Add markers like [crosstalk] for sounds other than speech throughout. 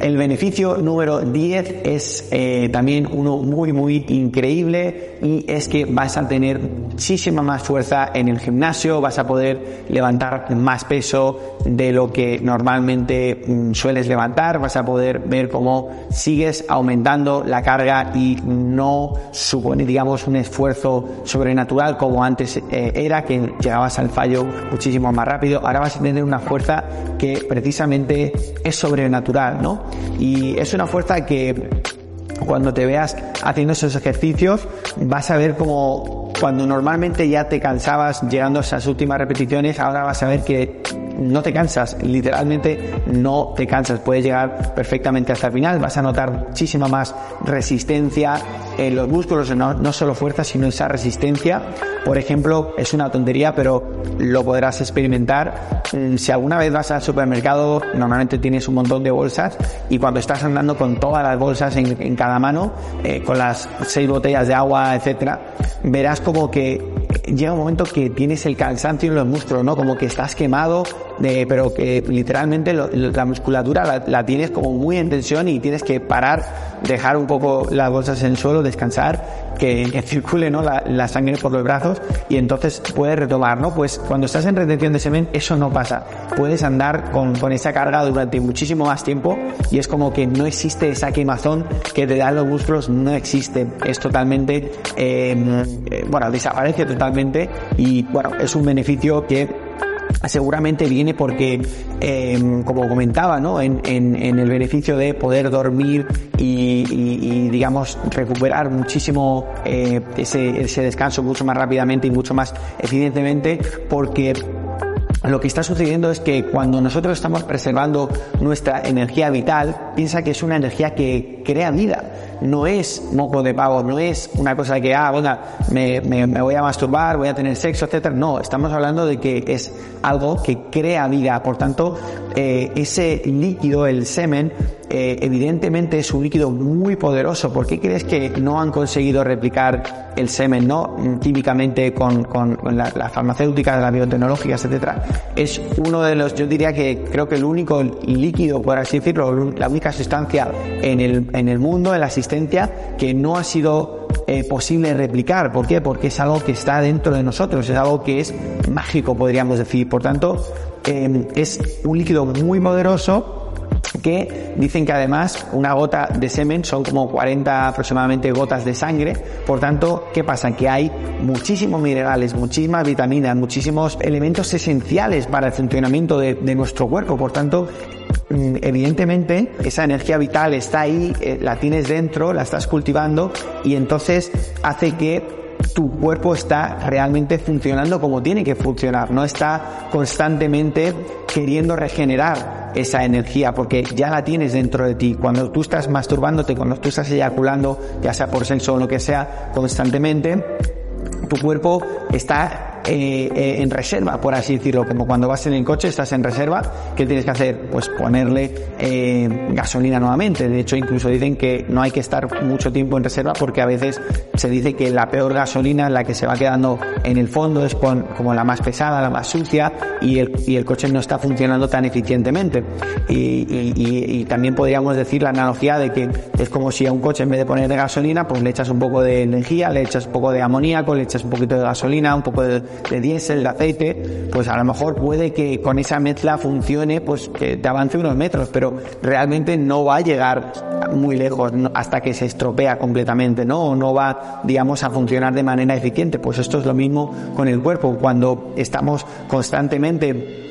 El beneficio número 10 es eh, también uno muy muy increíble y es que vas a tener muchísima más fuerza en el gimnasio, vas a poder levantar más peso de lo que normalmente mm, sueles levantar, vas a poder ver cómo sigues aumentando la carga y no supone digamos un esfuerzo sobrenatural como antes eh, era, que llegabas al fallo muchísimo más rápido, ahora vas a tener una fuerza que precisamente es sobrenatural, ¿no? Y es una fuerza que cuando te veas haciendo esos ejercicios vas a ver como cuando normalmente ya te cansabas llegando a esas últimas repeticiones, ahora vas a ver que no te cansas, literalmente no te cansas, puedes llegar perfectamente hasta el final, vas a notar muchísima más resistencia en los músculos, no, no solo fuerza, sino esa resistencia. Por ejemplo, es una tontería, pero lo podrás experimentar. Mm, Si alguna vez vas al supermercado, normalmente tienes un montón de bolsas y cuando estás andando con todas las bolsas en, en cada mano, eh, con las seis botellas de agua, etcétera, verás como que llega un momento que tienes el cansancio en los músculos, ¿no? Como que estás quemado, pero que literalmente lo- la musculatura la, la tienes como muy en tensión y tienes que parar, dejar un poco las bolsas en el suelo, descansar, que, que [laughs] circule, ¿no? La, la sangre por los brazos y entonces puedes retomar, ¿no? Pues cuando estás en retención de semen, eso no pasa. Puedes andar con, con esa carga durante muchísimo más tiempo y es como que no existe esa quemazón que te dan los músculos, no existe. Es totalmente, eh, eh, bueno, desaparece totalmente y bueno, es un beneficio que seguramente viene porque, eh, como comentaba, ¿no? En, en- el beneficio de poder dormir y, digamos, recuperar muchísimo eh, ese, ese descanso mucho más rápidamente y mucho más eficientemente, porque lo que está sucediendo es que cuando nosotros estamos preservando nuestra energía vital, piensa que es una energía que crea vida. No es moco de pavo, no es una cosa que, ah, bueno, me, voy a masturbar, voy a tener sexo, etcétera. No, estamos hablando de que es algo que crea vida. Por tanto, eh, ese líquido, el semen, eh, evidentemente es un líquido muy poderoso. ¿Por qué crees que no han conseguido replicar el semen, no? Mm, Químicamente con, con, con la- las farmacéuticas, las biotecnológicas, etcétera. Es uno de los, yo diría que creo que el único líquido, por así decirlo, la única sustancia en el, en el mundo, en la existencia, que no ha sido eh, posible replicar. ¿Por qué? Porque es algo que está dentro de nosotros, es algo que es mágico, podríamos decir. Por tanto, eh, es un líquido muy poderoso que dicen que además una gota de semen son como 40 aproximadamente gotas de sangre. Por tanto, ¿qué pasa? Que hay muchísimos minerales, muchísimas vitaminas, muchísimos elementos esenciales para el funcionamiento de, de nuestro cuerpo. Por tanto, mm, evidentemente esa energía vital está ahí, eh, la tienes dentro, la estás cultivando y entonces hace que tu cuerpo está realmente funcionando como tiene que funcionar, no está constantemente queriendo regenerar esa energía porque ya la tienes dentro de ti. Cuando tú estás masturbándote, cuando tú estás eyaculando, ya sea por sexo o lo que sea, constantemente, tu cuerpo está eh, eh, en reserva, por así decirlo, como cuando vas en el coche, estás en reserva, ¿qué tienes que hacer? Pues ponerle eh, gasolina nuevamente. De hecho, incluso dicen que no hay que estar mucho tiempo en reserva porque a veces se dice que la peor gasolina, la que se va quedando en el fondo, es con- como la más pesada, la más sucia y el, y el coche no está funcionando tan eficientemente. Y, y- y- también podríamos decir la analogía de que es como si a un coche en vez de ponerle gasolina, pues le echas un poco de energía, le echas un poco de amoníaco, le echas un poquito de gasolina, un poco de, de diésel, de aceite, pues a lo mejor puede que con esa mezcla funcione, pues te avance unos metros, pero realmente no va a llegar muy lejos hasta que se estropea completamente, ¿no? O no va, digamos, a funcionar de manera eficiente. Pues esto es lo mismo con el cuerpo. Cuando estamos constantemente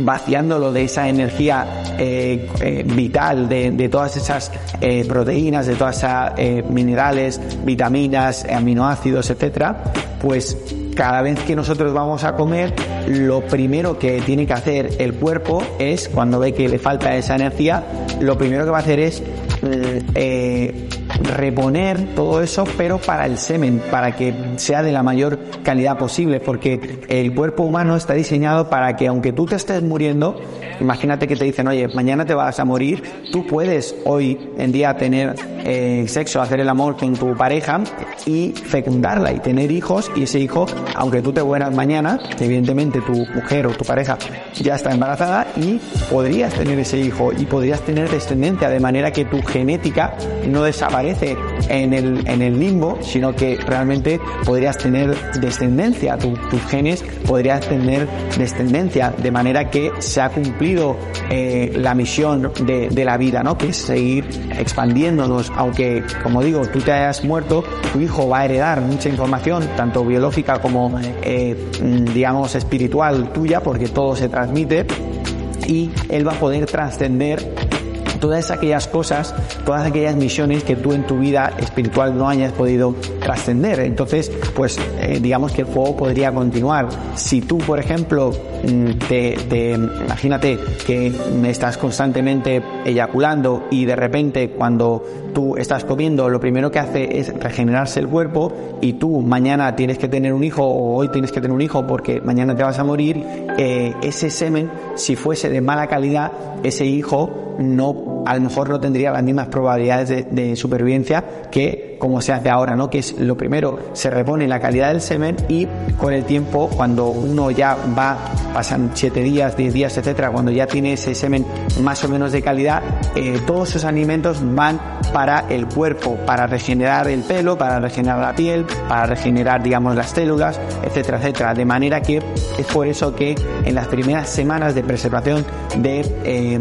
vaciándolo de esa energía eh, eh, vital, de, todas esas eh, proteínas, de todas esas minerales, vitaminas, aminoácidos, etcétera, pues cada vez que nosotros vamos a comer, lo primero que tiene que hacer el cuerpo es, cuando ve que le falta esa energía, lo primero que va a hacer es mm, eh, reponer todo eso, pero para el semen, para que sea de la mayor calidad posible, porque el cuerpo humano está diseñado para que aunque tú te estés muriendo, imagínate que te dicen, oye, mañana te vas a morir, tú puedes hoy en día tener eh, sexo, hacer el amor con tu pareja y fecundarla y tener hijos y ese hijo, aunque tú te mueras mañana, evidentemente tu mujer o tu pareja ya está embarazada y podrías tener ese hijo y podrías tener descendencia de manera que tu genética no desaparece en el, en el limbo, sino que realmente podrías tener descendencia, tus genes podrías tener descendencia, de manera que se ha cumplido eh, la misión de, de la vida, ¿no? Que es seguir expandiéndonos aunque, como digo, tú te hayas muerto, tu hijo va a heredar mucha información, tanto biológica como, eh, digamos, espiritual tuya, porque todo se transmite, y él va a poder trascender todas aquellas cosas, todas aquellas misiones que tú en tu vida espiritual no hayas podido trascender. Entonces, pues eh, digamos que el juego podría continuar. Si tú, por ejemplo, mm, te, te, imagínate que estás constantemente eyaculando y de repente cuando tú estás comiendo lo primero que hace es regenerarse el cuerpo y tú mañana tienes que tener un hijo o hoy tienes que tener un hijo porque mañana te vas a morir, eh, ese semen, si fuese de mala calidad, ese hijo no, a lo mejor no tendría las mismas probabilidades de, supervivencia que como se hace ahora, ¿no? Que es lo primero, se repone la calidad del semen y con el tiempo, cuando uno ya va, pasan 7 días, 10 días, etcétera, cuando ya tiene ese semen más o menos de calidad, eh, todos esos alimentos van para el cuerpo, para regenerar el pelo, para regenerar la piel, para regenerar, digamos, las células, etcétera, etcétera. De manera que es por eso que en las primeras semanas de preservación de eh,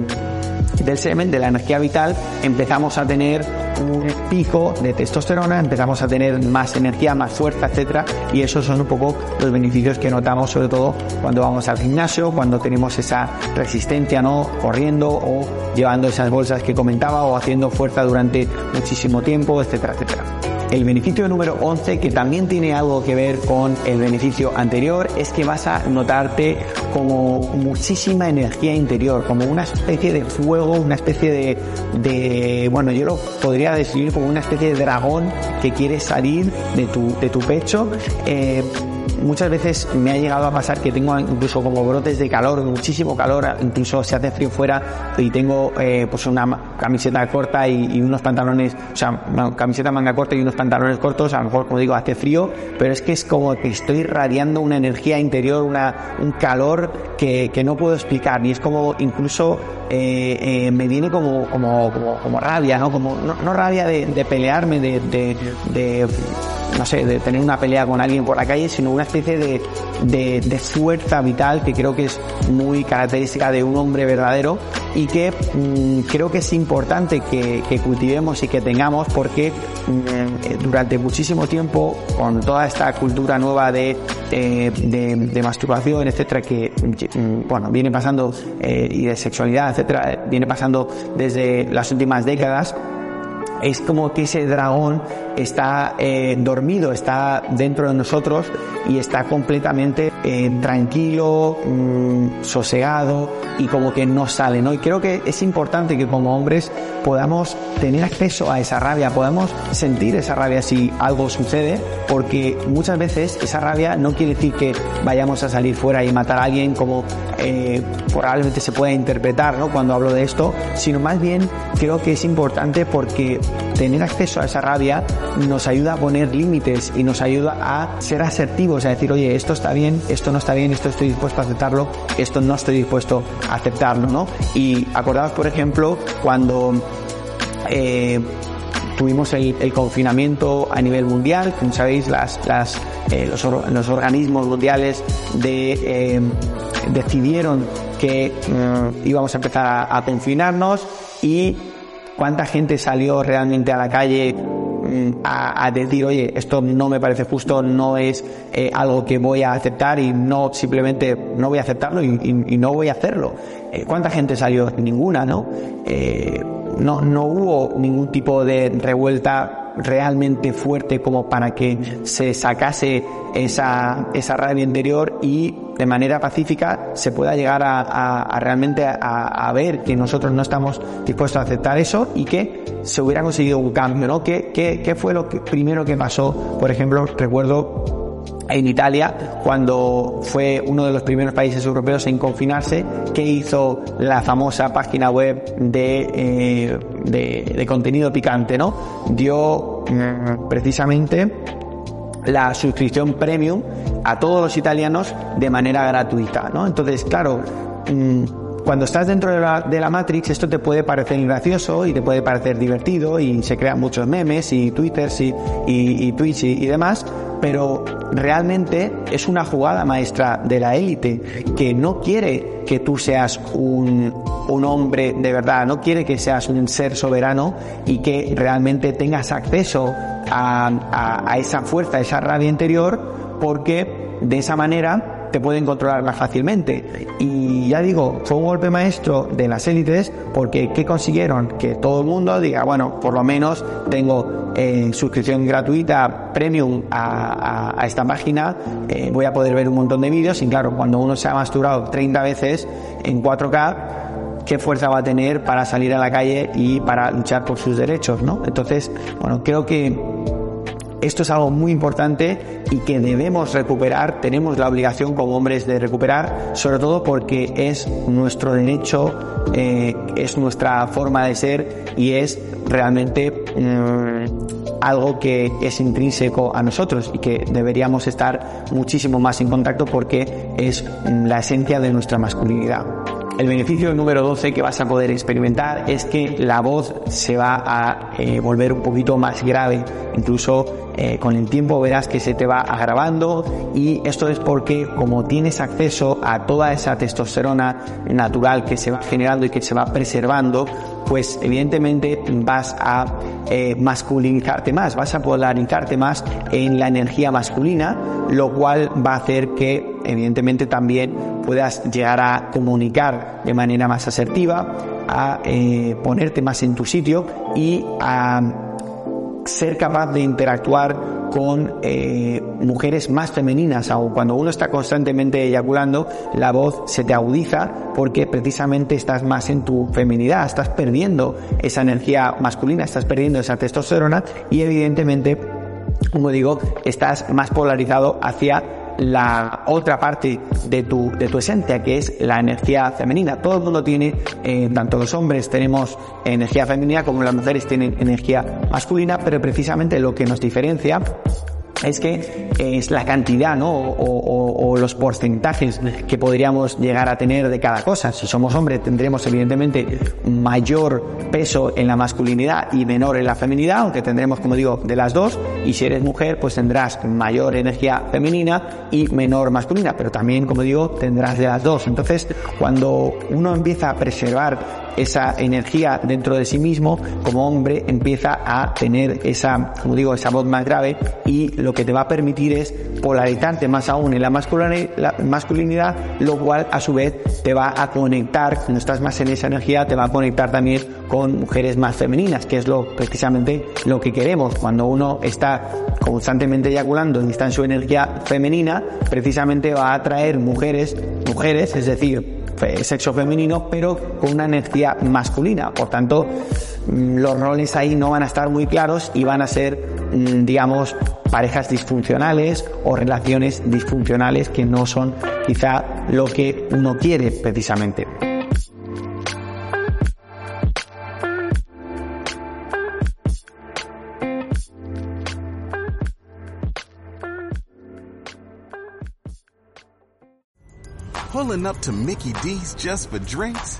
del semen, de la energía vital, empezamos a tener un pico de testosterona, empezamos a tener más energía, más fuerza, etcétera, y esos son un poco los beneficios que notamos sobre todo cuando vamos al gimnasio, cuando tenemos esa resistencia, ¿no? corriendo o llevando esas bolsas que comentaba o haciendo fuerza durante muchísimo tiempo, etcétera, etcétera. El beneficio número 11, que también tiene algo que ver con el beneficio anterior, es que vas a notarte como muchísima energía interior, como una especie de fuego, una especie de, bueno, yo lo podría describir como una especie de dragón que quiere salir de tu, de tu pecho. Eh, muchas veces me ha llegado a pasar que tengo incluso como brotes de calor, muchísimo calor, incluso se hace frío fuera y tengo eh, pues una camiseta corta y, unos pantalones, o sea, camiseta manga corta y unos pantalones cortos, a lo mejor como digo hace frío, pero es que es como que estoy irradiando una energía interior, una, un calor que, que no puedo explicar y es como incluso eh, eh, me viene como, como, como, como, rabia, ¿no? Como, no, rabia de, pelearme, de no sé, de tener una pelea con alguien por la calle, sino una especie de, de, de, fuerza vital que creo que es muy característica de un hombre verdadero y que mmm, creo que es importante que, cultivemos y que tengamos porque mmm, durante muchísimo tiempo, con toda esta cultura nueva de, eh, de, masturbación, etcétera, que mmm, bueno, viene pasando, eh, y de sexualidad, etcétera, viene pasando desde las últimas décadas, es como que ese dragón está eh, dormido, está dentro de nosotros y está completamente eh, tranquilo, mmm, sosegado y como que no sale, ¿no? Y creo que es importante que como hombres podamos tener acceso a esa rabia, podamos sentir esa rabia si algo sucede, porque muchas veces esa rabia no quiere decir que vayamos a salir fuera y matar a alguien como eh, probablemente se pueda interpretar, ¿no? Cuando hablo de esto, sino más bien creo que es importante porque tener acceso a esa rabia nos ayuda a poner límites y nos ayuda a ser asertivos, a decir, oye, esto está bien, esto no está bien, esto estoy dispuesto a aceptarlo, esto no estoy dispuesto a aceptarlo, ¿no? Y acordaos, por ejemplo, cuando eh, tuvimos el, el, confinamiento a nivel mundial, como sabéis, las, eh, los, or, los, organismos mundiales eh, decidieron que íbamos a empezar a, a confinarnos y cuánta gente salió realmente a la calle a, a, decir, oye, esto no me parece justo, no es eh, algo que voy a aceptar y no simplemente no voy a aceptarlo y, no voy a hacerlo. Eh, ¿Cuánta gente salió? Ninguna, ¿no? Eh, no, no hubo ningún tipo de revuelta realmente fuerte como para que se sacase esa, esa rabia interior y de manera pacífica se pueda llegar a, realmente a, ver que nosotros no estamos dispuestos a aceptar eso y que se hubiera conseguido un cambio, ¿no? ¿Qué, qué, qué fue lo que, primero que pasó? Por ejemplo, recuerdo en Italia, cuando fue uno de los primeros países europeos en confinarse, que hizo la famosa página web de, eh, de, contenido picante, ¿no? Dio mm, precisamente la suscripción premium a todos los italianos de manera gratuita, ¿no? Entonces, claro, mm, cuando estás dentro de la, de la, Matrix, esto te puede parecer gracioso y te puede parecer divertido y se crean muchos memes y twitters y, y, y y demás, pero realmente es una jugada maestra de la élite que no quiere que tú seas un, un hombre de verdad, no quiere que seas un ser soberano y que realmente tengas acceso a, a, a esa fuerza, a esa rabia interior, porque de esa manera te pueden controlar más fácilmente. Y ya digo, fue un golpe maestro de las élites porque ¿qué consiguieron? Que todo el mundo diga, bueno, por lo menos tengo eh, suscripción gratuita premium a, esta página, eh, voy a poder ver un montón de vídeos y claro, cuando uno se ha masturado 30 veces en 4K, qué fuerza va a tener para salir a la calle y para luchar por sus derechos, ¿no? Entonces, bueno, creo que esto es algo muy importante y que debemos recuperar, tenemos la obligación como hombres de recuperar, sobre todo porque es nuestro derecho, eh, es nuestra forma de ser y es realmente mm, algo que es intrínseco a nosotros y que deberíamos estar muchísimo más en contacto porque es la esencia de nuestra masculinidad. El beneficio número 12 que vas a poder experimentar es que la voz se va a eh, volver un poquito más grave, incluso eh, con el tiempo verás que se te va agravando y esto es porque como tienes acceso a toda esa testosterona natural que se va generando y que se va preservando, pues evidentemente vas a eh, masculinizarte más, vas a polarizarte más en la energía masculina, lo cual va a hacer que evidentemente también puedas llegar a comunicar de manera más asertiva, a eh, ponerte más en tu sitio y a ser capaz de interactuar con eh, mujeres más femeninas, cuando uno está constantemente eyaculando, la voz se te agudiza porque precisamente estás más en tu feminidad, estás perdiendo esa energía masculina, estás perdiendo esa testosterona y evidentemente, como digo, estás más polarizado hacia la otra parte de tu, de tu esencia, que es la energía femenina. Todo el mundo tiene, eh, tanto los hombres tenemos energía femenina como las mujeres tienen energía masculina, pero precisamente lo que nos diferencia es que es la cantidad, ¿no? O, los porcentajes que podríamos llegar a tener de cada cosa. Si somos hombres tendremos evidentemente mayor peso en la masculinidad y menor en la feminidad, aunque tendremos, como digo, de las dos. Y si eres mujer, pues tendrás mayor energía femenina y menor masculina, pero también, como digo, tendrás de las dos. Entonces, cuando uno empieza a preservar esa energía dentro de sí mismo, como hombre empieza a tener esa, como digo, esa voz más grave y lo que te va a permitir es polarizarte más aún en la masculinidad, lo cual a su vez te va a conectar, cuando estás más en esa energía, te va a conectar también con mujeres más femeninas, que es lo precisamente lo que queremos. Cuando uno está constantemente eyaculando y está en su energía femenina, precisamente va a atraer mujeres, mujeres, es decir, sexo femenino, pero con una energía masculina. Por tanto, mm, los roles ahí no van a estar muy claros y van a ser, mm, digamos, parejas disfuncionales o relaciones disfuncionales que no son quizá lo que uno quiere precisamente. Pulling up to Mickey D's just for drinks?